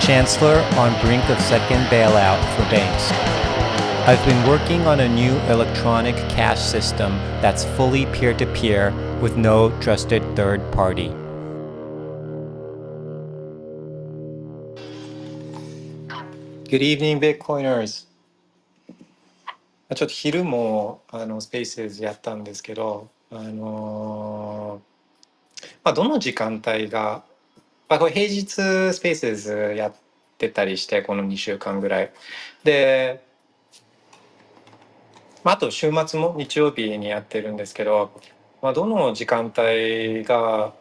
Chancellor on brink of second bailout for banks. I've been working on a new electronic cash system that's fully peer to peer with no trusted third party. Good evening, Bitcoiners. ちょっと昼もあのスペースやったんですけど、あのーまあ、どの時間帯が、 まあ、これ平日スペースやってたりしてこの2週間ぐらい。で、まあ、あと週末も日曜日にやってるんですけど、まあ、どの時間帯が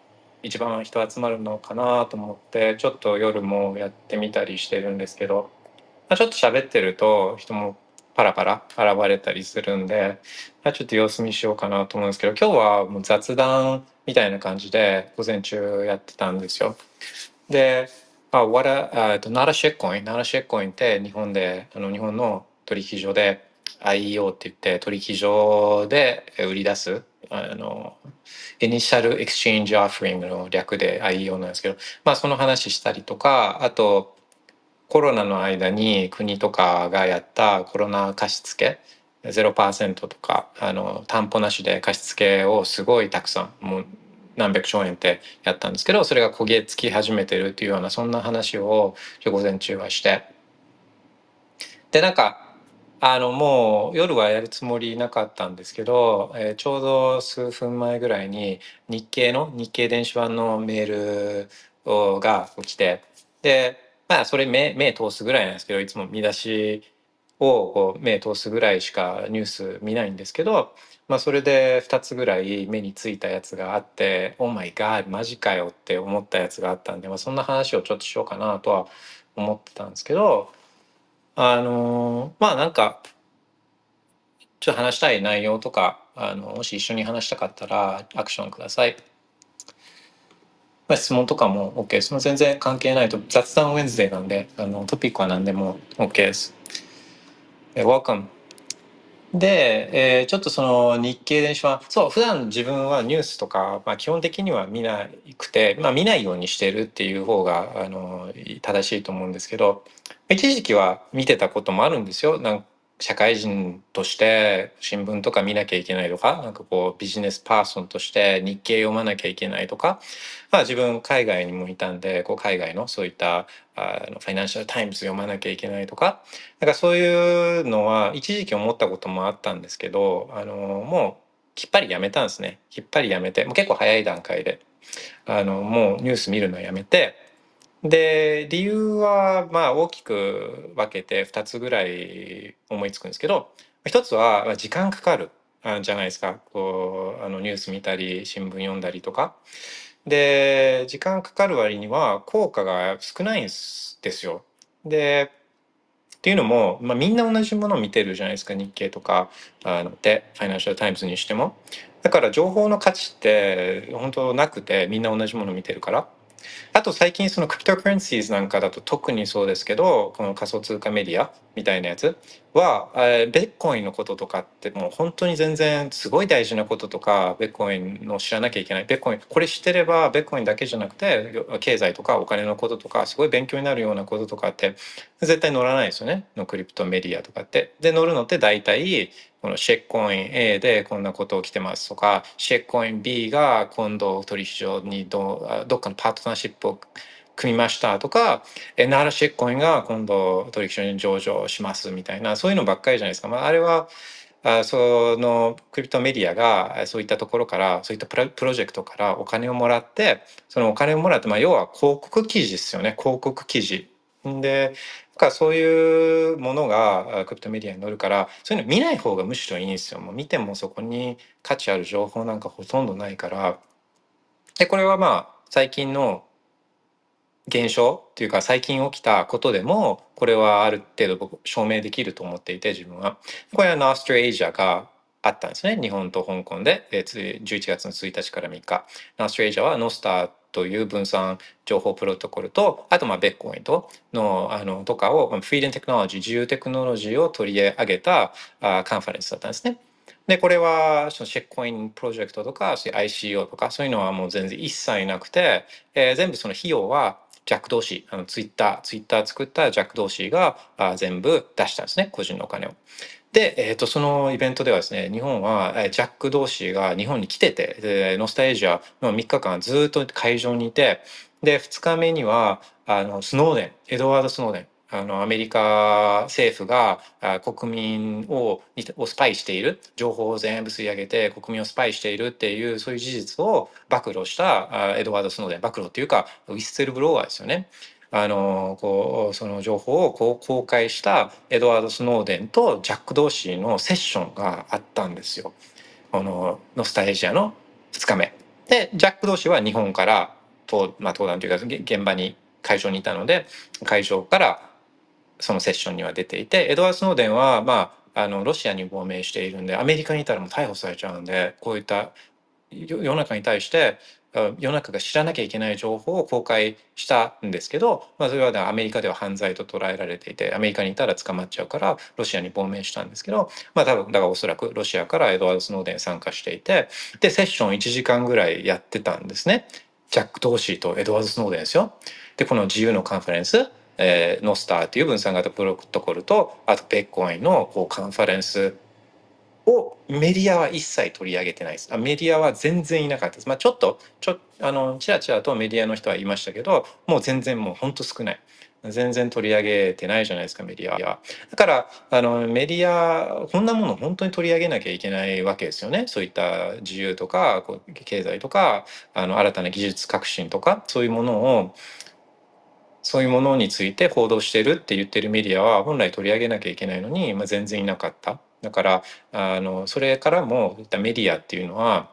一番人集まるのかなと思ってちょっと夜もやってみたりしてるんですけど、まあ、ちょっと喋ってると人もパラパラ現れたりするんで、まあ、ちょっと様子見しようかなと思うんですけど今日はもう雑談みたいな感じで午前中やってたんですよ。で、まあ、わらあと another shitcoin another shitcoin って日本であの日本の取引所で IEO って言って取引所で売り出すあの initial exchange offering の略で IEO なんですけど、まあ、その話したりとかあとコロナの間に国とかがやったコロナ貸付0%とかあの担保なしで貸付をすごいたくさんもう何百兆円ってやったんですけどそれが焦げ付き始めてるっていうようなそんな話を午前中はして。でなんかあのもう夜はやるつもりなかったんですけど、えーちょうど数分前ぐらいに日経の日経電子版のメールをが来てでまあそれ目目通すぐらいなんですけどいつも見出しをこう目通すぐらいしかニュース見ないんですけど、まあ、それで2つぐらい目についたやつがあって「オーマイガーマジかよ」って思ったやつがあったんで、まあ、そんな話をちょっとしようかなとは思ってたんですけどあのまあなんかちょっと話したい内容とかあのもし一緒に話したかったらアクションください。ま、質問とかも OK です。全然関係ないと雑談ウェンズデーなんであのトピックは何でも OK です。Welcome。で、えーちょっとその日経電子はそう普段自分はニュースとか、まあ、基本的には見なくて、まあ、見ないようにしてるっていう方があの正しいと思うんですけど一時期は見てたこともあるんですよ。なん社会人として新聞とか見なきゃいけないとかなんかこうビジネスパーソンとして日経読まなきゃいけないとか、まあ、自分海外にもいたんでこう海外のそういったあのファイナンシャル・タイムズ読まなきゃいけないとかなんかそういうのは一時期思ったこともあったんですけどあのもうきっぱりやめたんですね。きっぱりやめてもう結構早い段階であのもうニュース見るのやめてで理由はまあ大きく分けて2つぐらい思いつくんですけど一つは時間かかるじゃないですかこうあのニュース見たり新聞読んだりとか。で時間かかる割には効果が少ないんですよ。でっていうのも、まあ、みんな同じものを見てるじゃないですか日経とかあのでファイナンシャル・タイムズにしても。だから情報の価値って本当なくてみんな同じもの見てるから。あと最近その cryptocurrencies なんかだと特にそうですけどこの仮想通貨メディアみたいなやつはえーベッコインのこととかってもう本当に全然すごい大事なこととかベッコインの知らなきゃいけないベッコインこれ知ってればベッコインだけじゃなくて経済とかお金のこととかすごい勉強になるようなこととかって絶対載らないですよねのクリプトメディアとかって。で載るのって大体このシェッコイン A でこんなこと起きてますとかシェッコイン B が今度取引所にどどっかのパートナーシップを組みましたとかえ奈良シェッコインが今度取引所に上場しますみたいなそういうのばっかりじゃないですか、まあ、あれはあそのクリプトメディアがそういったところからそういったプロジェクトからお金をもらってそのお金をもらって、まあ、要は広告記事ですよね広告記事。でかそういうものがクリプトメディアに載るからそういうの見ない方がむしろいいんですよ。もう見てもそこに価値ある情報なんかほとんどないから。でこれはまあ最近の現象っていうか最近起きたことでもこれはある程度僕証明できると思っていて自分はこれはノーストレージャがあったんですね日本と香港で11月の1日から3日ノーストレージャはノスターという分散情報プロトコルとあとまあベッコインとのあのとかをフリーデンテクノロジー自由テクノロジーを取り上げたあカンファレンスだったんですね。で、これは、そのチェックコインプロジェクトとか、ICO とか、そういうのはもう全然一切なくて、えー、全部その費用はジャック同士、あのツイッター、ツイッター作ったジャック同士があ全部出したんですね、個人のお金を。で、えーと、そのイベントではですね日本は、えジャック同士が日本に来ててノスタエジアの3日間ずっと会場にいてで2日目にはあのスノーデンエドワード・スノーデンあのアメリカ政府が国民ををスパイしている情報を全部吸い上げて国民をスパイしているっていうそういう事実を暴露したエドワード・スノーデン暴露っていうかウィッセルブロワーですよね。あのこうその情報をこう公開したエドワード・スノーデンとジャック・ドーシーのセッションがあったんですよ。このノスタエジアの2日目。でジャック・ドーシーは日本から登,、まあ、登壇というか現場に会場にいたので会場からそのセッションには出ていてエドワード・スノーデンはまああのロシアに亡命しているんでアメリカにいたらもう逮捕されちゃうんでこういった世の中に対して世の中が知らなきゃいけない情報を公開したんですけど、まあ、それはアメリカでは犯罪と捉えられていてアメリカにいたら捕まっちゃうからロシアに亡命したんですけど、まあ、多分だからおそらくロシアからエドワード・スノーデン参加していてでセッション1時間ぐらいやってたんですねジャック・トーシーとエドワード・スノーデンですよ。でこの自由のカンファレンスえー、ノスターという分散型プロトコルとあとベッコインのこうカンファレンスをメディアは一切取り上げてないです。あメディアは全然いなかったです。まあ、ちょっとちょあのちらちらとメディアの人はいましたけどもう全然もうほんと少ない。全然取り上げてないじゃないですかメディアは。だからあのメディアこんなもの本当に取り上げなきゃいけないわけですよね。そういった自由とかこう経済とかあの新たな技術革新とかそういうものをそういうものについて報道してるって言ってるメディアは本来取り上げなきゃいけないのに、まあ、全然いなかった。だからあのそれからもいったメディアっていうのは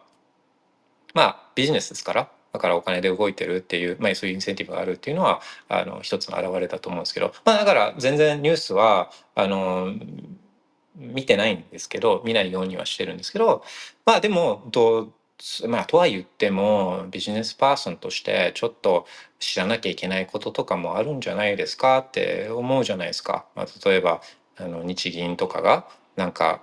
まあビジネスですからだからお金で動いてるっていう、まあ、そういうインセンティブがあるっていうのはあの一つの表れだと思うんですけど、まあ、だから全然ニュースはあの見てないんですけど見ないようにはしてるんですけどまあでもどうまあとは言ってもビジネスパーソンとしてちょっと知らなきゃいけないこととかもあるんじゃないですかって思うじゃないですか。まあ、例えばあの日銀とかがなんか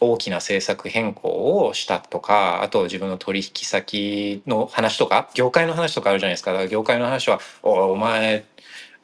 大きな政策変更をしたとかあと自分の取引先の話とか業界の話とかあるじゃないですかだから業界の話は「おお前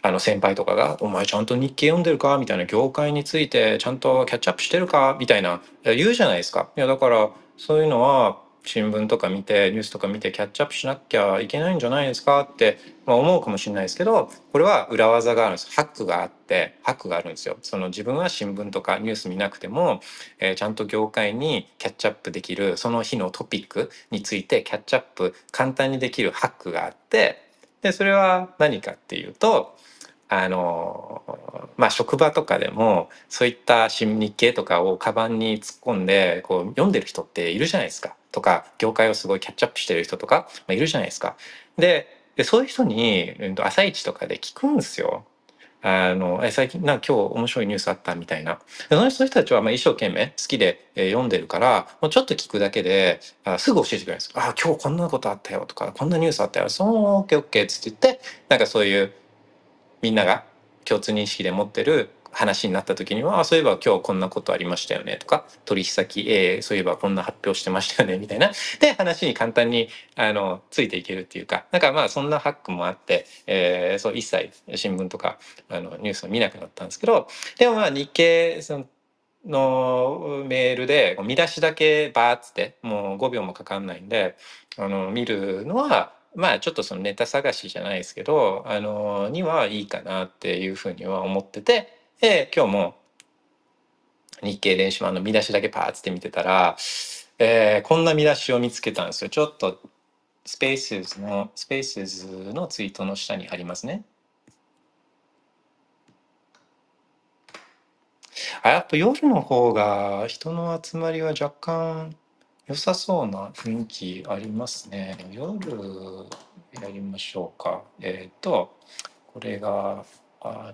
あの先輩とかが「お前ちゃんと日経読んでるか?」みたいな業界についてちゃんとキャッチアップしてるか？みたいな言うじゃないですか。いやだからそういうのは新聞とか見てニュースとか見てキャッチアップしなきゃいけないんじゃないですかって、まあ、思うかもしれないですけどこれは裏技があるんですハックがあってハックがあるんですよ。その自分は新聞とかニュース見なくても、えー、ちゃんと業界にキャッチアップできるその日のトピックについてキャッチアップ簡単にできるハックがあってでそれは何かっていうとあのまあ職場とかでもそういった新日経とかをカバンに突っ込んでこう読んでる人っているじゃないですか。とか業界をすごいキャッチアップしてる人とか、まあ、いるじゃないですか。でそういう人に、うん、朝一とかで聞くんですよ。あのえ最近なんか今日面白いニュースあったみたいなその人たちはまあ一生懸命好きで、え、読んでるからもうちょっと聞くだけであすぐ教えてくれるんですあ今日こんなことあったよとかこんなニュースあったよそうオッケーオッケーっつって言ってなんかそういうみんなが共通認識で持ってる話になった時にはそういえば今日こんなことありましたよねとか取引先 A そういえばこんな発表してましたよねみたいな。で話に簡単にあのついていけるっていうかなんかまあそんなハックもあって、えー、そう一切新聞とかあのニュースを見なくなったんですけどでもまあ日経そののメールで見出しだけバーッつってもう5秒もかかんないんであの見るのはまあちょっとそのネタ探しじゃないですけどあのにはいいかなっていうふうには思っててで今日も日経電子版の見出しだけパーッって見てたら、えー、こんな見出しを見つけたんですよちょっとスペースのスペースのツイートの下に貼りますねあやっぱ夜の方が人の集まりは若干良さそうな雰囲気ありますね。夜、やりましょうか。えっ、と、これが、あ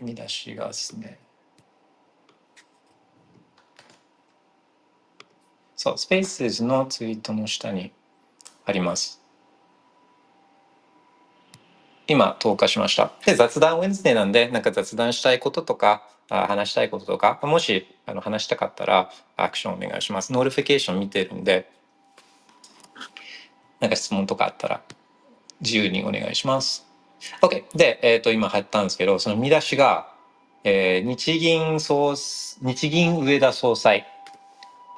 見出しがですね。そう、Spaces のツイートの下にあります。今、投下しました。で、雑談 Wednesday なんで、なんか雑談したいこととか、あ話したいこととか、もしあの話したかったら、アクションお願いします。 notification 見てるんで、なんか質問とかあったら、自由にお願いします。OK。で、えっ、と、今貼ったんですけど、その見出しが、えー日銀総、日銀上田総裁、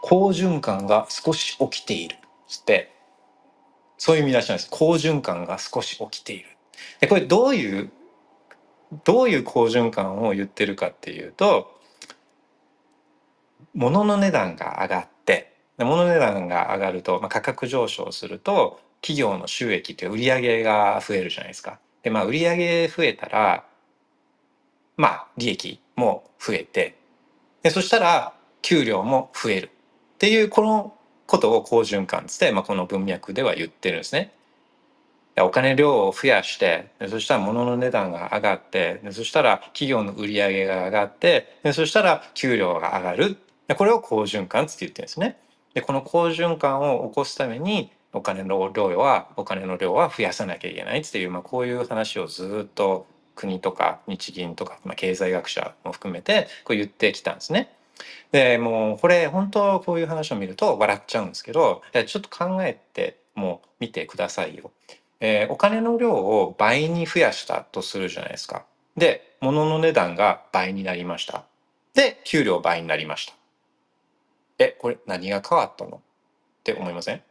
好循環が少し起きている。つって、そういう見出しなんです。好循環が少し起きている。で、これどういう、どういう好循環を言ってるかっていうと、物の値段が上がって、で物の値段が上がると、まあ、価格上昇すると、企業の収益という売り上げが増えるじゃないですか。で、まあ、売上増えたら、まあ、利益も増えて、でそしたら、給料も増える。っていう、このことを好循環つって、まあ、この文脈では言ってるんですね。お金量を増やしてそしたら物の値段が上がってでそしたら企業の売り上げが上がってでそしたら給料が上がるでこれを好循環つって言ってるんですね。でこの好循環を起こすためにお金の量はお金の量は増やさなきゃいけないっていう、まあ、こういう話をずっと国とか日銀とか、まあ、経済学者も含めてこう言ってきたんですね。でもうこれ本当こういう話を見ると笑っちゃうんですけどちょっと考えてもう見てくださいよ。えーお金の量を倍に増やしたとするじゃないですか。で、物の値段が倍になりました。で、給料倍になりました。え、これ何が変わったの？って思いません？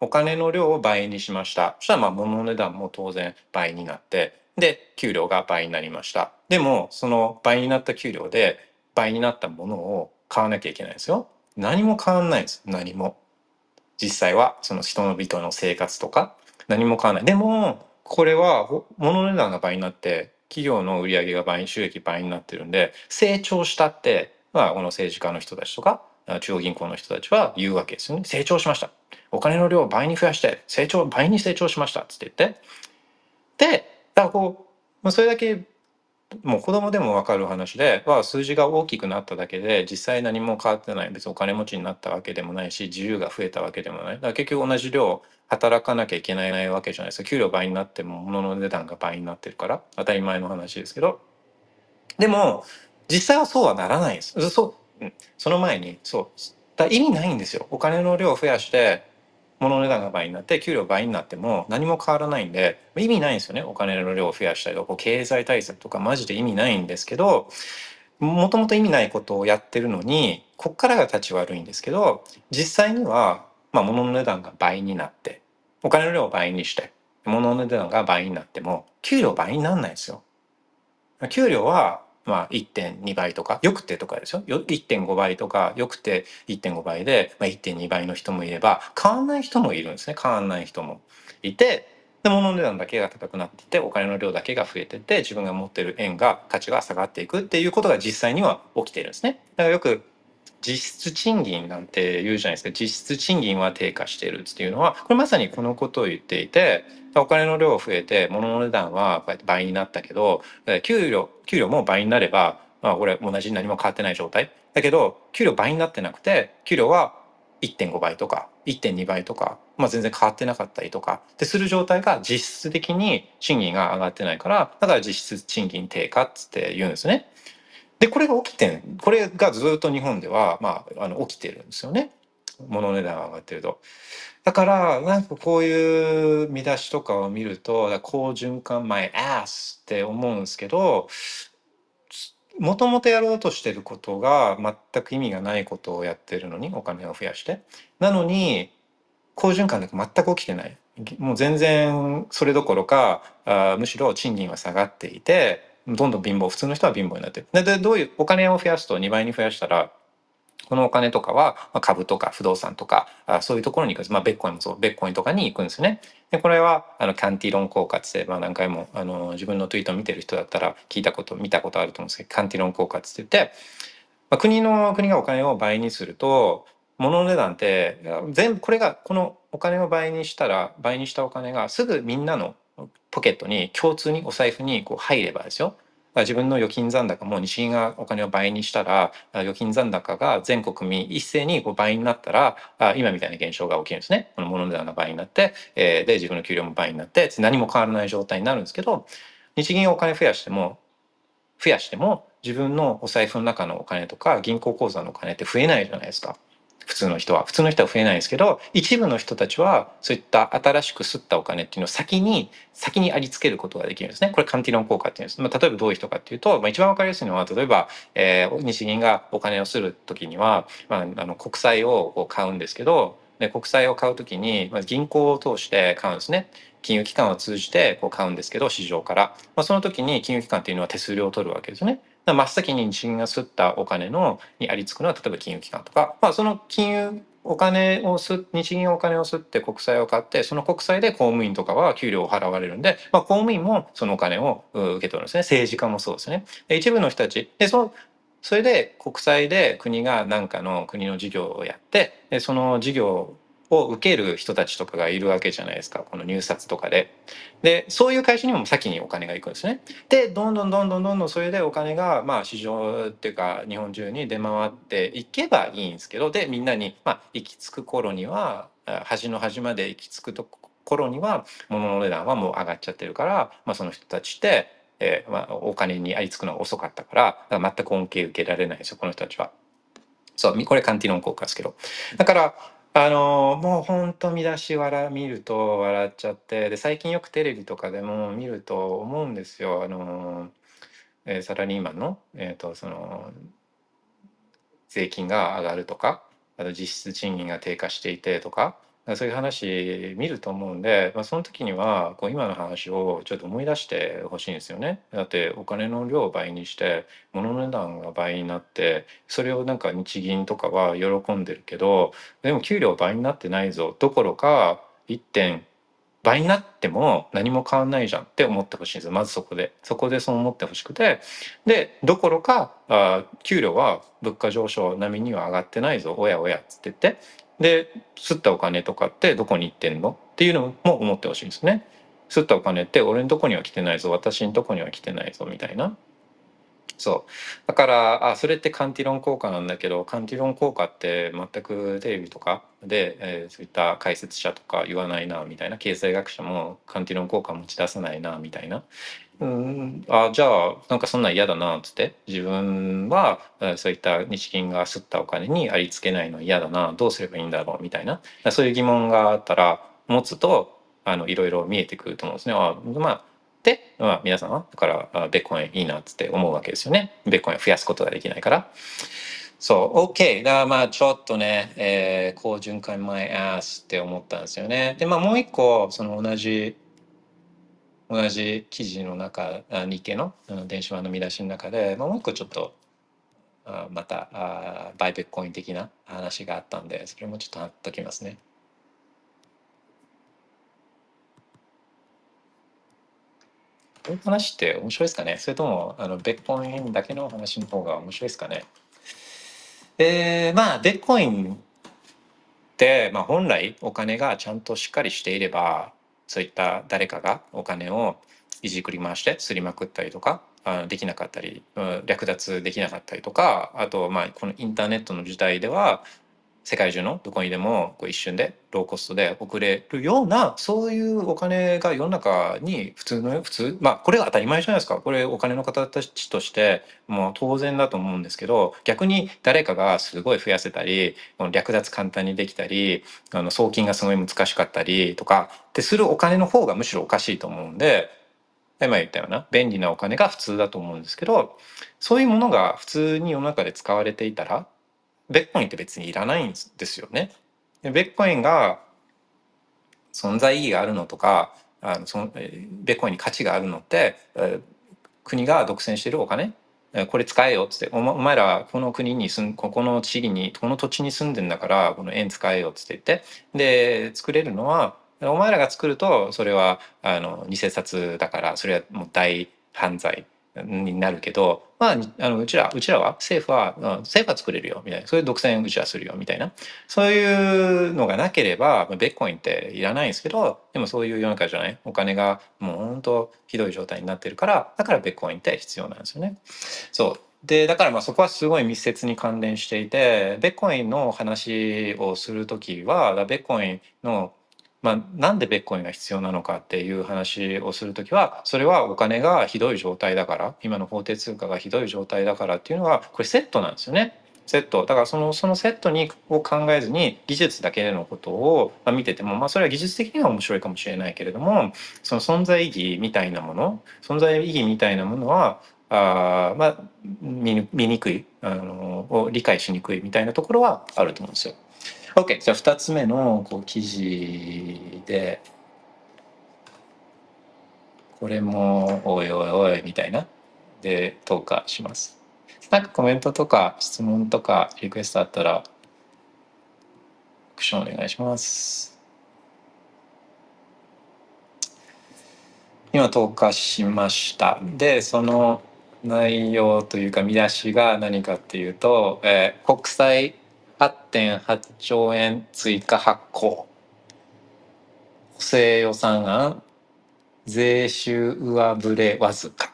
お金の量を倍にしました。そしたらまあ物の値段も当然倍になって、で、給料が倍になりました。でも、その倍になった給料で倍になったものを買わなきゃいけないんですよ。何も変わんないんです。何も。実際は、その人の人の生活とか、何も変わらない。でも、これは物の値段が倍になって、企業の売り上げが倍、収益倍になってるんで、成長したって、まあ、この政治家の人たちとか、中央銀行の人たちは言うわけですよね。成長しました。お金の量を倍に増やして、成長、倍に成長しました。つって言って。で、だからこう、ま、それだけ、もう子供でもわかる話で、は数字が大きくなっただけで、実際何も変わってない。別にお金持ちになったわけでもないし、自由が増えたわけでもない。だから結局同じ量働かなきゃいけないわけじゃないですか。給料倍になっても物の値段が倍になってるから、当たり前の話ですけど。でも、実際はそうはならないです。そう、うんその前に、そう。だ意味ないんですよ。お金の量を増やして、物の値段が倍になって、給料倍になっても何も変わらないんで、意味ないんですよね。お金の量を増やしたりとか、経済対策とかマジで意味ないんですけど、もともと意味ないことをやってるのに、こっからが立ち悪いんですけど、実際には、まあ、物の値段が倍になって、お金の量を倍にして、物の値段が倍になっても、給料倍にならないんですよ。給料は、まあ、1.2倍とか、よくてとかですよ。1.5倍とか、よくて1.5倍で、まあ、1.2倍の人もいれば、変わんない人もいるんですね。変わんない人もいて、で、物の値段だけが高くなっていて、お金の量だけが増えてて、自分が持ってる円が、価値が下がっていくっていうことが実際には起きているんですね。だからよく、実質賃金なんて言うじゃないですか。実質賃金は低下しているっていうのは、これまさにこのことを言っていて、お金の量増えて、物の値段はこうやって倍になったけど、給料、給料も倍になれば、まあこれ同じ何も変わってない状態。だけど、給料倍になってなくて、給料は1.5倍とか1.2倍とか、まあ全然変わってなかったりとか、ってする状態が実質的に賃金が上がってないから、だから実質賃金低下っつって言うんですね。で、これが起きてん、これがずっと日本では、まあ、あの、起きてるんですよね。物値段が上がってると。だから、なんかこういう見出しとかを見ると、好循環 my ass って思うんですけど、もともとやろうとしてることが全く意味がないことをやってるのに、お金を増やして。なのに、好循環なんか全く起きてない。もう全然それどころか、あむしろ賃金は下がっていて、どんどん貧乏、普通の人は貧乏になって。で、でどういう、お金を増やすと2倍に増やしたら、このお金とかは株とか不動産とかそういうところに行くんです。まあ、ベッコインもそう、ベッコイとかに行くんですね。で、これはあのキャンティロン効果って、まあ、何回もあの自分のツイートを見てる人だったら聞いたこと、見たことあると思うんですけど、キャンティロン効果って言って、まあ、国の国がお金を倍にすると、物の値段って全部これがこのお金を倍にしたら倍にしたお金がすぐみんなのポケットに共通にお財布にこう入ればですよ自分の預金残高も日銀がお金を倍にしたら預金残高が全国民一斉にこう倍になったら今みたいな現象が起きるんですね。この物の値段が倍になって、で自分の給料も倍になって何も変わらない状態になるんですけど日銀お金増やしても増やしても自分のお財布の中のお金とか銀行口座のお金って増えないじゃないですか。普通の人は。普通の人は増えないんですけど一部の人たちはそういった新しく吸ったお金っていうのを先に先にありつけることができるんですね。これカンティロン効果っていうんです、まあ、例えばどういう人かっていうと、まあ、一番わかりやすいのは例えば、えー、日銀がお金をする時には、まあ、あの国債を買うんですけどで国債を買う時に、まあ、銀行を通して買うんですね。金融機関を通じてこう買うんですけど市場から、まあ、その時に金融機関っていうのは手数料を取るわけですよね。真っ先に日銀が吸ったお金のにありつくのは例えば金融機関とか、まあ、その金融お金をす日銀お金を吸って国債を買ってその国債で公務員とかは給料を払われるんで、まあ、公務員もそのお金を受け取るんですね政治家もそうですね。で一部の人たちでそそれで国債で国が何かの国の事業をやってでその事業を受ける人たちとかがいるわけじゃないですかこの入札とかで。でそういう会社にも先にお金が行くんですね。でどんどんどんどんどんどんそれでお金がまあ市場っていうか日本中に出回っていけばいいんですけどでみんなにまあ行き着く頃には端の端まで行き着くと頃には物の値段はもう上がっちゃってるから、まあ、その人たちってえーまあ、お金にありつくのが遅かったからから全く恩恵受けられないですよこの人たちは。そうこれカンティノン効果ですけどだからあのもうほんと見出し笑見ると笑っちゃってで最近よくテレビとかでも見ると思うんですよ。あの、えー、サラリーマンの,、えーと、その税金が上がるとかあと実質賃金が低下していてとかそういう話見ると思うんで、まあ、その時にはこう今の話をちょっと思い出してほしいんですよね。だってお金の量を倍にして物の値段が倍になってそれをなんか日銀とかは喜んでるけどでも給料倍になってないぞどころか1点倍になっても何も変わんないじゃんって思ってほしいんですまずそこで。そこでそう思ってほしくて。でどころかあ給料は物価上昇並みには上がってないぞおやおやっつって言ってで、吸ったお金とかってどこに行ってんの？っていうのも思ってほしいんですね。吸ったお金って俺のとこには来てないぞ、私のとこには来てないぞ、みたいな。そう。だから、あ、それってカンティロン効果なんだけど、カンティロン効果って全くテレビとかで、えー、そういった解説者とか言わないな、みたいな。経済学者もカンティロン効果持ち出さないな、みたいな。うんあじゃあなんかそんなん嫌だなっつって自分はそういった日銀が吸ったお金にありつけないの嫌だなどうすればいいんだろうみたいなそういう疑問があったら持つとあのいろいろ見えてくると思うんですね。あまあで、まあ、皆さんはだからベッコインいいなっつって思うわけですよね。ベッコイン増やすことができないから。そう、OK。だからまあちょっとね、えー、好循環前アースって思ったんですよね。で、まあもう一個、その同じ同じ記事の中日経の電子版の見出しの中で、まあ、もう一個ちょっとまたバイベッコイン的な話があったんでそれもちょっと貼っときますね。こういう話って面白いですかね？それともあのベッコインだけの話の方が面白いですかね？えー、まあベッコインって、まあ、本来お金がちゃんとしっかりしていればそういった誰かがお金をいじくり回してすりまくったりとかできなかったり略奪できなかったりとかあとまあこのインターネットの時代では世界中のどこにでもこう一瞬でローコストで送れるようなそういうお金が世の中に普通の普通まあこれが当たり前じゃないですか。これお金の形としてもう当然だと思うんですけど逆に誰かがすごい増やせたり略奪簡単にできたりあの送金がすごい難しかったりとかってするお金の方がむしろおかしいと思うんで今言ったような便利なお金が普通だと思うんですけどそういうものが普通に世の中で使われていたらベッコインって別にいらないんですよね。でベッコインが存在意義があるのとかあのそのベッコインに価値があるのって、え国が独占してるお金？これ使えよっつってお前らこの国に住んここの地理にこの土地に住んでんだからこの円使えよっつって言ってで作れるのはお前らが作るとそれはあの偽札だからそれはもう大犯罪になるけど、まあ、あのうちらうちらは政府は、うん、政府は作れるよみたいなそういう独占うちはするよみたいな。そういうのがなければベッコインっていらないんですけどでもそういう世の中じゃない？お金がもう本当ひどい状態になってるからだからベッコインって必要なんですよね。そう。でだからまあそこはすごい密接に関連していてベッコインの話をする時はベッコインのまあ、なんでベッコインが必要なのかっていう話をする時はそれはお金がひどい状態だから今の法定通貨がひどい状態だからっていうのはこれセットなんですよね。セットだからそのそのセットにを考えずに技術だけでのことを見てても、まあ、それは技術的には面白いかもしれないけれどもその存在意義みたいなもの存在意義みたいなものはあまあ見にくいあの理解しにくいみたいなところはあると思うんですよ。OK じゃあ2つ目のこう記事でこれもおいおいおいみたいなで投下します。なんかコメントとか質問とかリクエストあったらクションお願いします。今投下しました。でその内容というか見出しが何かっていうと、えー、国際8.8兆円追加発行補正予算案。税収上振れわずか。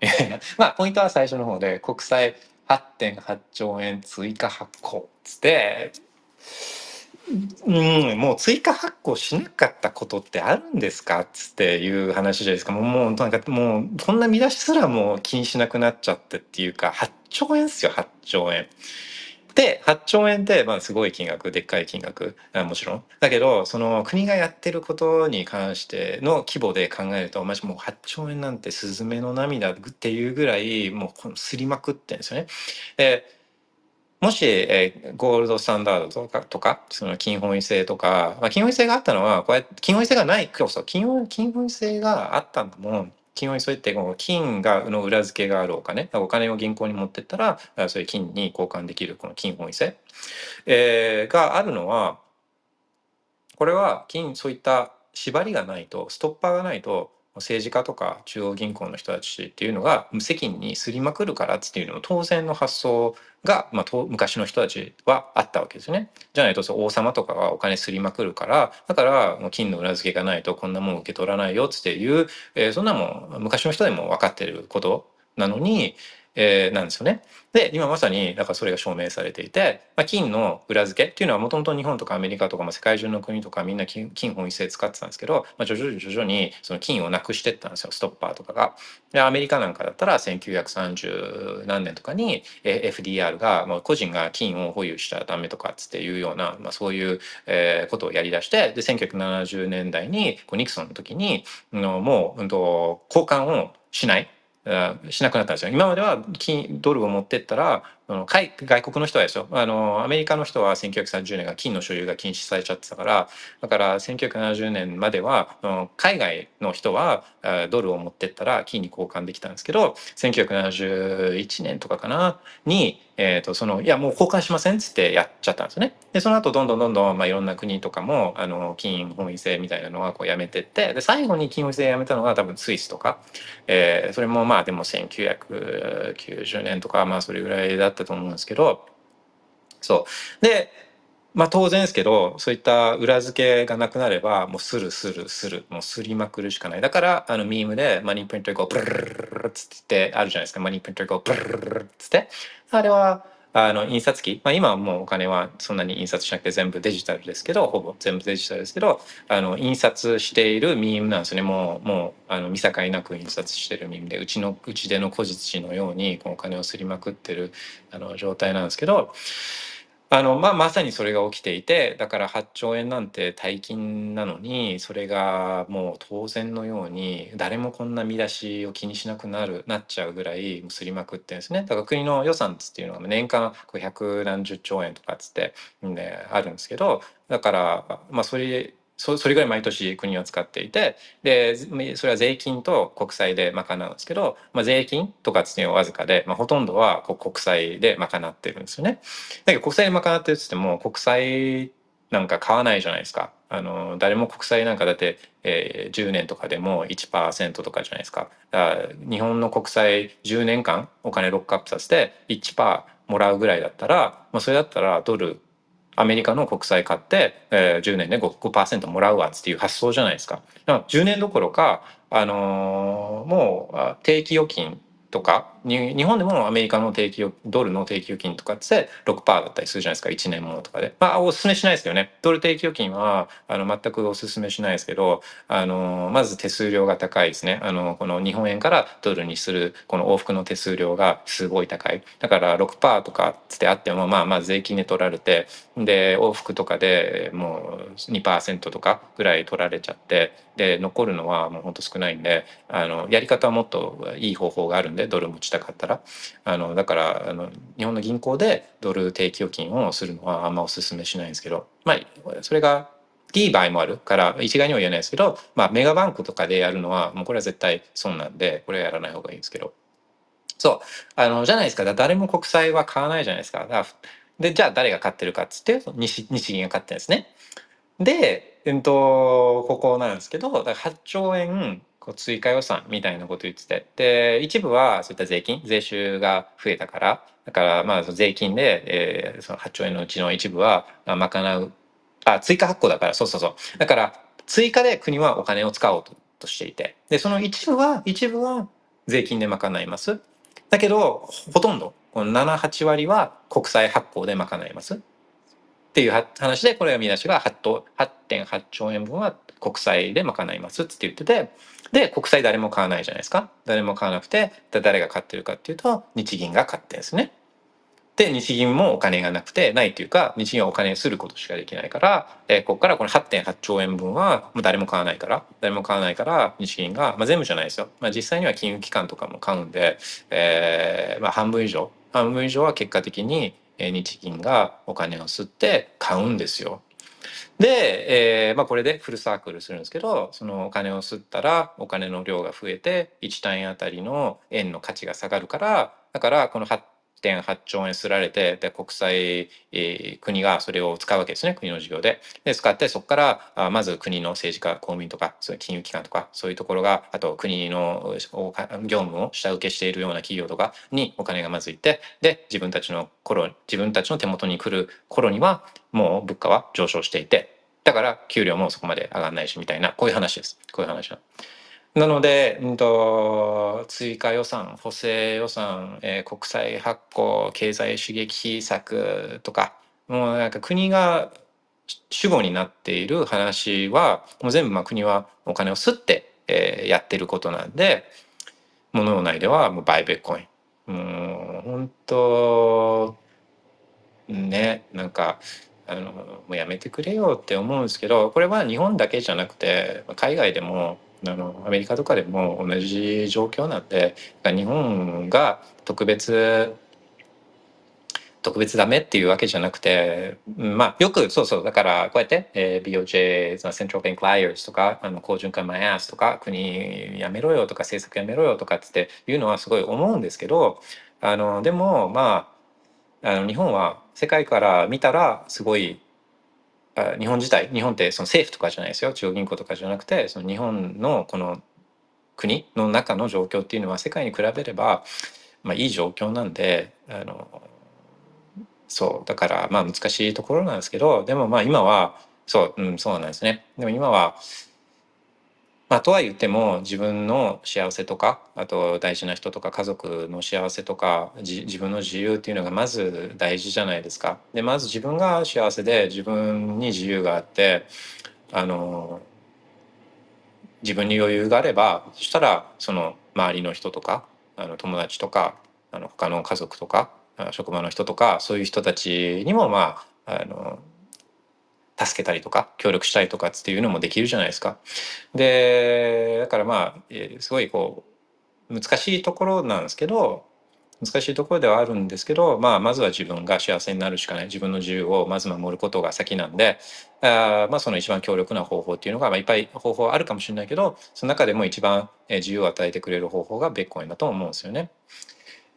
まあポイントは最初の方で国債8.8兆円追加発行つってうんもう追加発行しなかったことってあるんですか？っつっていう話じゃないですか。もうもうなんかもうこんな見出しすらもう気にしなくなっちゃってっていうか8兆円っすよ8兆円。で8兆円ってまあすごい金額でっかい金額。もちろん。だけどその国がやってることに関しての規模で考えるとマジもう8兆円なんてスズメの涙っていうぐらいもうすりまくってんですよね。でもし、えー、ゴールドスタンダードとかとかその金本位制とか、まあ、金本位制があったのはこうやって金本位制がないそうそう金本金本位制があったのも金を急いでこの金がの裏付けがあるお金お金を銀行に持ってったらそういう金に交換できるこの金本位制、えー、があるのはこれは金そういった縛りがないとストッパーがないと政治家とか中央銀行の人たちっていうのが無責任にすりまくるからっていうのも当然の発想が、まあ、昔の人たちはあったわけですね。じゃないとそう王様とかがお金すりまくるからだからもう金の裏付けがないとこんなもん受け取らないよっていう、えー、そんなもん昔の人でも分かってることなのに、えー、なんですよね。で今まさにだからそれが証明されていて、まあ、金の裏付けっていうのはもともと日本とかアメリカとか、まあ、世界中の国とかみんな金金本位制使ってたんですけど、まあ、徐々に徐々にその金をなくしてったんですよストッパーとかが。でアメリカなんかだったら1930何年とかに FDR が、まあ、個人が金を保有しちゃダメとかっていうような、まあ、そういう、えー、ことをやりだしてで1970年代にこうニクソンの時にのもう、うん、と交換をしないしなくなったんですよ。今までは金ドルを持ってったら外国の人はですよあのアメリカの人は1930年が金の所有が禁止されちゃってたからだから1970年までは海外の人はドルを持ってったら金に交換できたんですけど1971年とかかな？に、えーと、そのいやもう交換しませんっつってやっちゃったんですよね。でその後どんどんどんどん、まあ、いろんな国とかもあの金本位制みたいなのはこうやめてってで最後に金本位制やめたのが多分スイスとか、えー、それもまあでも1990年とかまあそれぐらいだったったと思うんですけどそう。でまあ当然ですけどそういった裏付けがなくなればもうするするするもうすりまくるしかない。だからあのミームでマニープリントゴブルルルルっつってあるじゃないですかマニープリントゴブルルルルっつってあれはあの印刷機、まあ、今はもうお金はそんなに印刷しなくて全部デジタルですけどほぼ全部デジタルですけどあの印刷しているミームなんですね。もうもうあの見境なく印刷してるミームでうちのうちでの小実のようにこうお金をすりまくってるあの状態なんですけどあの、まあ、まさにそれが起きていて、だから8兆円なんて大金なのに、それがもう当然のように、誰もこんな見出しを気にしなくなる、なっちゃうぐらい、すりまくってんですね。だから国の予算っていうのは年間百何十兆円とかっつって、ね、あるんですけど、だから、まあ、それそそれぐらい毎年国は使っていてでそれは税金と国債で賄うんですけど、まあ、税金とかっていうのはわずかで、まあ、ほとんどは国債で賄ってるんですよね。だけど国債で賄ってるっつっても国債なんか買わないじゃないですか。あの誰も国債なんかだって、えー、10年とかでも1%とかじゃないですかだか日本の国債10年間お金ロックアップさせて1%もらうぐらいだったら、まあ、それだったらドルアメリカの国債買って、えー、10年で 5%, 5もらうわっていう発想じゃないですか。だから10年どころか、あのー、もう定期預金とか日本でもアメリカの定期ドルの定期預金とかって6%だったりするじゃないですか。1年ものとかで。まあおすすめしないですけどね。ドル定期預金はあの全くおすすめしないですけどあのまず手数料が高いですね。あのこの日本円からドルにするこの往復の手数料がすごい高い。だから6%とかつってあってもまあまあ税金で取られてで往復とかでもう2%とかぐらい取られちゃってで残るのはもうほんと少ないんであのやり方はもっといい方法があるんでドル持ちしたかったらあのだからあの日本の銀行でドル定期預金をするのはあんまおすすめしないんですけどまあそれがいい場合もあるから一概には言えないですけど、まあ、メガバンクとかでやるのはもうこれは絶対損なんでこれはやらない方がいいんですけど。そう。あのじゃないですか。誰も国債は買わないじゃないですか。でじゃあ誰が買ってるかっつって日日銀が買ってるんですね。で、えっと、ここなんですけど8兆円こう追加予算みたいなこと言ってて。で一部はそういった税金税収が増えたから。だからまあ税金で、えー、その8兆円のうちの一部は賄う。あ追加発行だから。そうそうそう。だから追加で国はお金を使おうととしていて。でその一部は一部は税金で賄います。だけどほとんどこの78割は国債発行で賄います。っていう話でこれが見出しが8.8兆円分は国債で賄いますって言っててで国債誰も買わないじゃないですか。誰も買わなくて誰が買ってるかっていうと日銀が買ってるんですね。で日銀もお金がなくてないっていうか日銀はお金することしかできないから、え、ここからこの8.8兆円分はもう誰も買わないから誰も買わないから日銀が、まあ、全部じゃないですよ、まあ、実際には金融機関とかも買うんで、えまあ、半分以上。半分以上は結果的に日銀がお金を吸って買うんですよ。で、えーまあ、これでフルサークルするんですけどそのお金を吸ったらお金の量が増えて1単位あたりの円の価値が下がるからだからこの1.8兆円すられてで国債、えー、国がそれを使うわけですね国の事業で。で使ってそこからあまず国の政治家公務員とかそういう金融機関とかそういうところがあと国の業務を下請けしているような企業とかにお金がまずいってで自分たちの頃自分たちの手元に来る頃にはもう物価は上昇していてだから給料もそこまで上がらないしみたいなこういう話ですこういう話は。なので、うんと、追加予算補正予算、えー、国債発行経済刺激策とかもうなんか国が主語になっている話はもう全部まあ国はお金を吸って、えー、やってることなんで物の内ではもうバイベッコイン。もう本当ねなんかあのもうやめてくれよって思うんですけどこれは日本だけじゃなくて海外でもあのアメリカとかでも同じ状況なんで日本が特別特別ダメっていうわけじゃなくて、まあ、よくそうそうだからこうやって、えー、BOJ そのセントラルバンクライアーズとかあの好循環マイアスとか国やめろよとか政策やめろよとかっていうのはすごい思うんですけどあのでもまああの日本は世界から見たらすごい日本自体日本ってその政府とかじゃないですよ中央銀行とかじゃなくてその日本のこの国の中の状況っていうのは世界に比べれば、まあ、いい状況なんであのそうだからまあ難しいところなんですけどでもまあ今はそう、うん、そうなんですね。でも今はまあ、とは言っても自分の幸せとかあと大事な人とか家族の幸せとか自分の自由っていうのがまず大事じゃないですか。でまず自分が幸せで自分に自由があってあの自分に余裕があればそしたらその周りの人とかあの友達とかあの他の家族とか職場の人とかそういう人たちにもまああの助けたりとか協力したりとかっていうのもできるじゃないですか。でだからまあすごいこう難しいところなんですけど難しいところではあるんですけど、まあ、まずは自分が幸せになるしかない自分の自由をまず守ることが先なんであまあその一番強力な方法っていうのが、まあ、いっぱい方法あるかもしれないけどその中でも一番自由を与えてくれる方法がベッコインだと思うんですよね。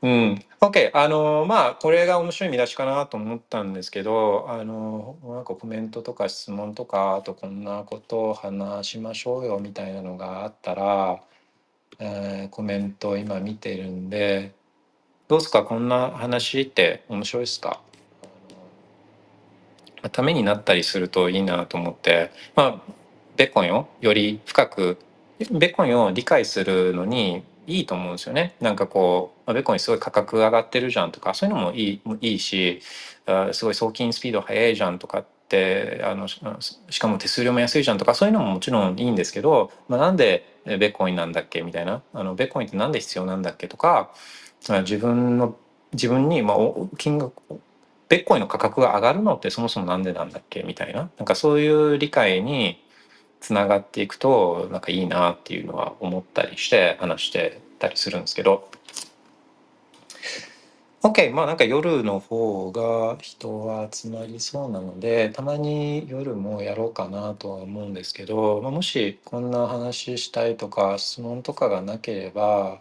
うん。OK。あの、まあ、これが面白い見出しかなと思ったんですけど、あの、なんかコメントとか質問とか、あとこんなことを話しましょうよみたいなのがあったら、えーコメント今見てるんで、どうですか？こんな話って面白いですか？まためになったりするといいなと思って、まあ、ベコンをより深く。ベコンを理解するのにいいと思うんですよね。なんかこう、ベッコンすごい価格上がってるじゃんとかそういうのもいいいいしすごい送金スピード速いじゃんとかってあのしかも手数料も安いじゃんとかそういうのももちろんいいんですけど、まあ、なんでベッコインなんだっけみたいなあのベッコインってなんで必要なんだっけとか自分の自分に、まあ、金額ベッコインの価格が上がるのってそもそもなんでなんだっけみたいななんかそういう理解につながっていくとなんかいいなっていうのは思ったりして話してたりするんですけど。OK まあなんか夜の方が人は集まりそうなのでたまに夜もやろうかなとは思うんですけど、まあ、もしこんな話したいとか質問とかがなければ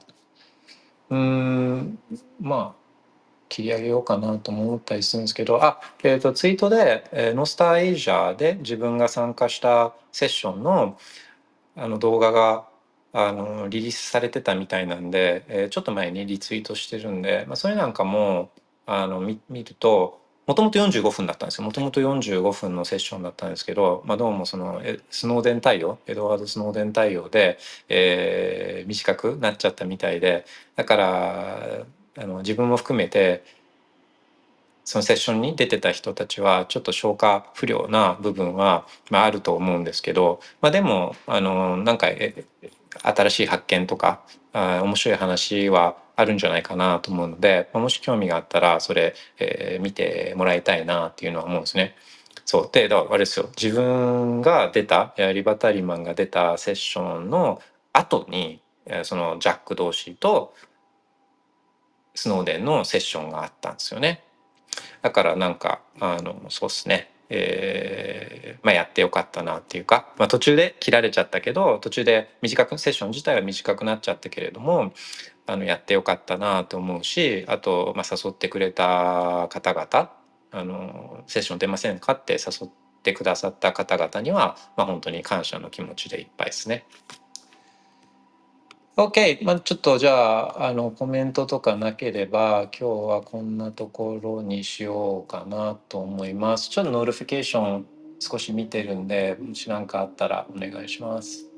うーんまあ切り上げようかなと思ったりするんですけどあ、えー、とツイートで、えーノスターエイジャーで自分が参加したセッションのあの動画があのリリースされてたみたいなんで、えーちょっと前にリツイートしてるんで、まあ、それなんかもあの見るともともと45分だったんですよ。もともと45分のセッションだったんですけど、まあ、どうもそのスノーデン対応エドワード・スノーデン対応で、えー短くなっちゃったみたいでだからあの自分も含めてそのセッションに出てた人たちはちょっと消化不良な部分は、まあ、あると思うんですけど、まあ、でもあのなんか新しい発見とかあ面白い話はあるんじゃないかなと思うので、まあもし興味があったらそれ、えー見てもらいたいなっていうのは思うんですね。そうでだからあれですよ自分が出たリバタリマンが出たセッションの後にえそのジャック同士とスノーデンのセッションがあったんですよね。だからなんかあのそうっすね、えーまあ、やってよかったなっていうか、まあ、途中で切られちゃったけど途中で短くセッション自体は短くなっちゃったけれどもあのやってよかったなと思うしあと、まあ、誘ってくれた方々あのセッション出ませんかって誘ってくださった方々には、ま、本当に感謝の気持ちでいっぱいですね。OK、まあ、ちょっとじゃああのコメントとかなければ今日はこんなところにしようかなと思います。ちょっと notification 少し見てるんでもし何かあったらお願いします。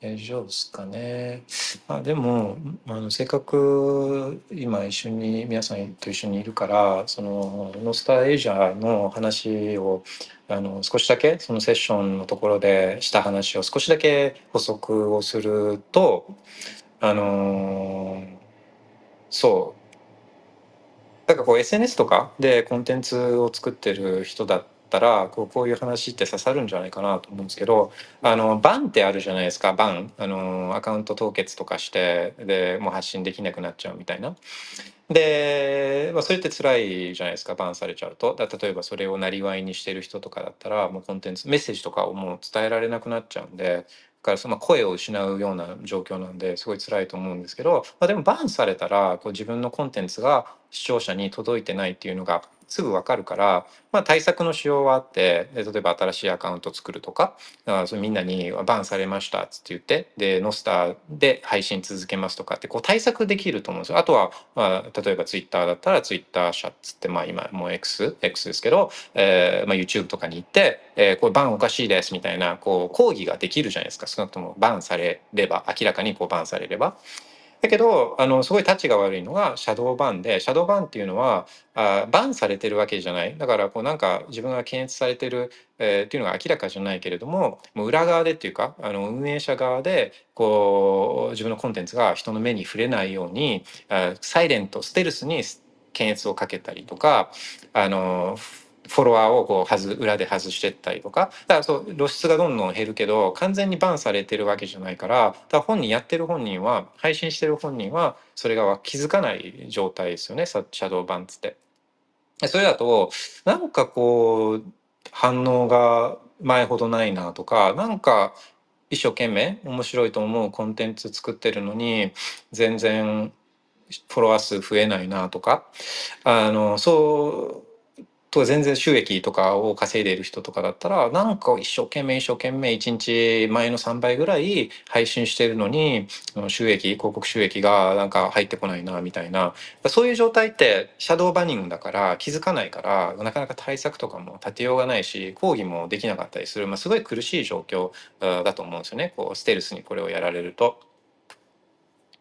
大丈夫ですかね。あでもあのせっかく今一緒に皆さんと一緒にいるからそのノスターエイジャーの話をあの少しだけそのセッションのところでした話を少しだけ補足をするとあのそうだかこう SNS とかでコンテンツを作ってる人だったらこうこういう話って刺さるんじゃないかなと思うんですけどあのバンってあるじゃないですかバンあのアカウント凍結とかしてでもう発信できなくなっちゃうみたいな。で、まあ、それって辛いじゃないですかバンされちゃうとだ例えばそれをなりわいにしてる人とかだったらもうコンテンツメッセージとかをもう伝えられなくなっちゃうんでからその声を失うような状況なんですごい辛いと思うんですけど、まあ、でもバンされたらこう自分のコンテンツが視聴者に届いてないっていうのがすぐ分かるから、まあ、対策のしようはあってで例えば新しいアカウント作るとかあそみんなに「バンされました」っつって言ってでノスターで配信続けますとかってこう対策できると思うんですよ。あとは、まあ、例えばツイッターだったらツイッター社っつって、まあ、今もう X, X ですけど、えーまあ、YouTube とかに行って、えーこれバンおかしいですみたいなこう抗議ができるじゃないですか少なくともバンされれば明らかにこうバンされれば。だけどあのすごいタッチが悪いのがシャドーバンでシャドーバンっていうのはあバンされてるわけじゃない。だからこうなんか自分が検閲されてる、えーっていうのが明らかじゃないけれどももう裏側でっていうかあの運営者側でこう自分のコンテンツが人の目に触れないようにあサイレントステルスに検閲をかけたりとかあのフォロワーをこう外裏で外してったりとかだからそう露出がどんどん減るけど完全にバンされてるわけじゃないからだ本人やってる本人は配信してる本人はそれが気づかない状態ですよねシャドーバンつって。それだとなんかこう反応が前ほどないなとかなんか一生懸命面白いと思うコンテンツ作ってるのに全然フォロワー数増えないなとかあのそうと全然収益とかを稼いでいる人とかだったらなんか一生懸命一生懸命1日前の3倍ぐらい配信してるのに収益広告収益がなんか入ってこないなみたいな。そういう状態ってシャドーバニングだから気づかないからなかなか対策とかも立てようがないし抗議もできなかったりする、まあ、すごい苦しい状況だと思うんですよね。こうステルスにこれをやられると。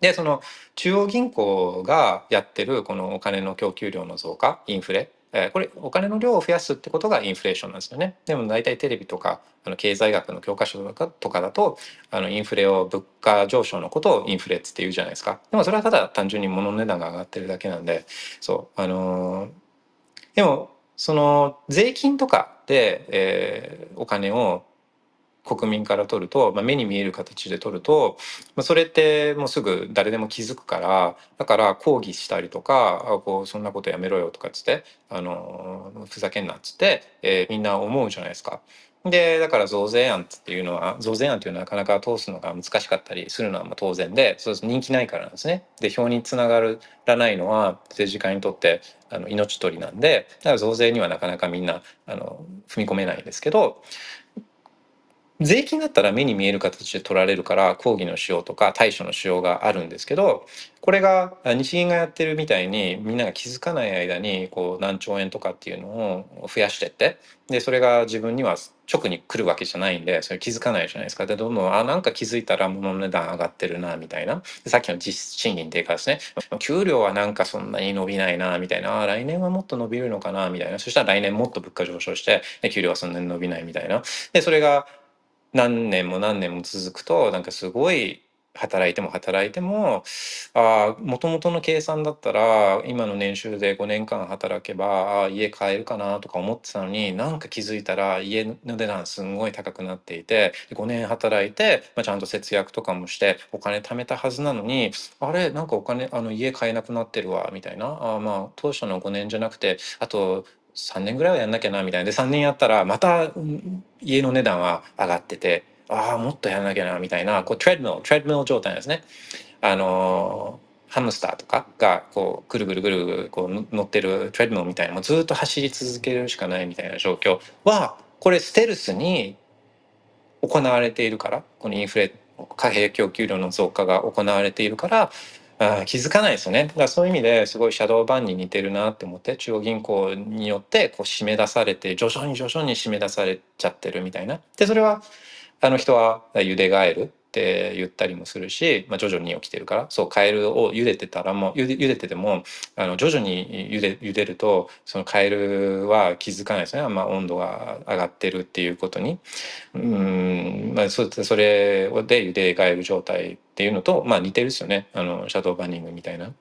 でその中央銀行がやってるこのお金の供給量の増加インフレ。えこれお金の量を増やすってことがインフレーションなんですよね。でも大体テレビとかあの経済学の教科書とかとかだとあのインフレを物価上昇のことをインフレって言うじゃないですか。でもそれはただ単純に物の値段が上がってるだけなんでそうあのー、でもその税金とかで、えー、お金を国民から取ると、まあ、目に見える形で取ると、まあ、それってもうすぐ誰でも気づくからだから抗議したりとかあこうそんなことやめろよとかっつってあのふざけんなっつって、えー、みんな思うじゃないですか。でだから増税案っていうのは増税案っていうのはなかなか通すのが難しかったりするのはまあ当然でそう人気ないからなんですね。で票につながらないのは政治家にとってあの命取りなんでだから増税にはなかなかみんなあの踏み込めないんですけど税金だったら目に見える形で取られるから抗議のしようとか対処のしようがあるんですけどこれが日銀がやってるみたいにみんなが気づかない間にこう何兆円とかっていうのを増やしてってでそれが自分には直に来るわけじゃないんでそれ気づかないじゃないですか。でどんどんあなんか気づいたら物の値段上がってるなみたいな。さっきの実賃金低下ですね。給料はなんかそんなに伸びないなみたいな。来年はもっと伸びるのかなみたいな。そしたら来年もっと物価上昇して給料はそんなに伸びないみたいな。でそれが何年も何年も続くとなんかすごい働いても働いてもあもともとの計算だったら今の年収で5年間働けばあ家買えるかなとか思ってたのになんか気づいたら家の値段すんごい高くなっていて5年働いて、まあ、ちゃんと節約とかもしてお金貯めたはずなのにあれなんかお金あの家買えなくなってるわみたいな。あまあ当初の5年じゃなくてあと3年ぐらいはやんなきゃなみたいなで3年やったらまた家の値段は上がっててああもっとやんなきゃなみたいなこうトレッドミルトレッドミル状態ですね。あのハムスターとかがこうぐるぐるぐるぐるこう乗ってるトレッドミルみたいなもうずっと走り続けるしかないみたいな状況はこれステルスに行われているからこのインフレ貨幣供給量の増加が行われているからあ気づかないですよね。だからそういう意味ですごいシャドーバンに似てるなって思って中央銀行によってこう締め出されて徐々に徐々に締め出されちゃってるみたいな。でそれはあの人は茹でガエルって言ったりもするし、まあ、徐々に起きてるからそうカエルを茹でてたらもう茹で茹でててもあの徐々に茹で茹でるとそのカエルは気づかないですね、まあ、温度が上がってるっていうことに。うん、まあ、そそれで茹でガエル状態っていうのと、まあ、似てるですよね。あのシャドーバンニングみたいな。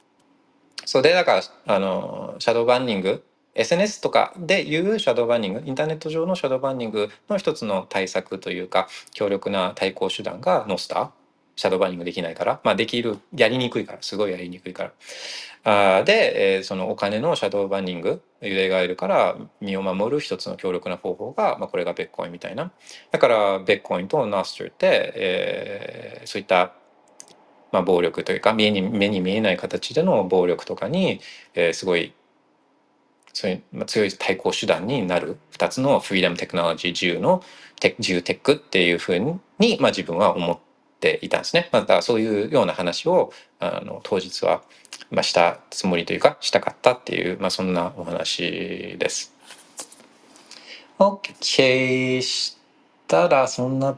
そうでだからあのシャドーバンニング SNS とかでいうシャドーバンニングインターネット上のシャドーバンニングの一つの対策というか強力な対抗手段がノスター。シャドーバンニングできないから。まあできるやりにくいから。すごいやりにくいから。あで、えー、そのお金のシャドーバンニング揺れがいるから身を守る一つの強力な方法が、まあ、これがベッコインみたいな。だからベッコインとナスターって、えー、そういったまあ、暴力というか目に目に見えない形での暴力とかに、えー、すごいそういう、強い対抗手段になる2つのフリーダムテクノロジー自由のテ自由テックっていうふうに、まあ、自分は思っていたんですね。またそういうような話をあの当日は、まあ、したつもりというかしたかったっていう、まあ、そんなお話です。OK したらそんな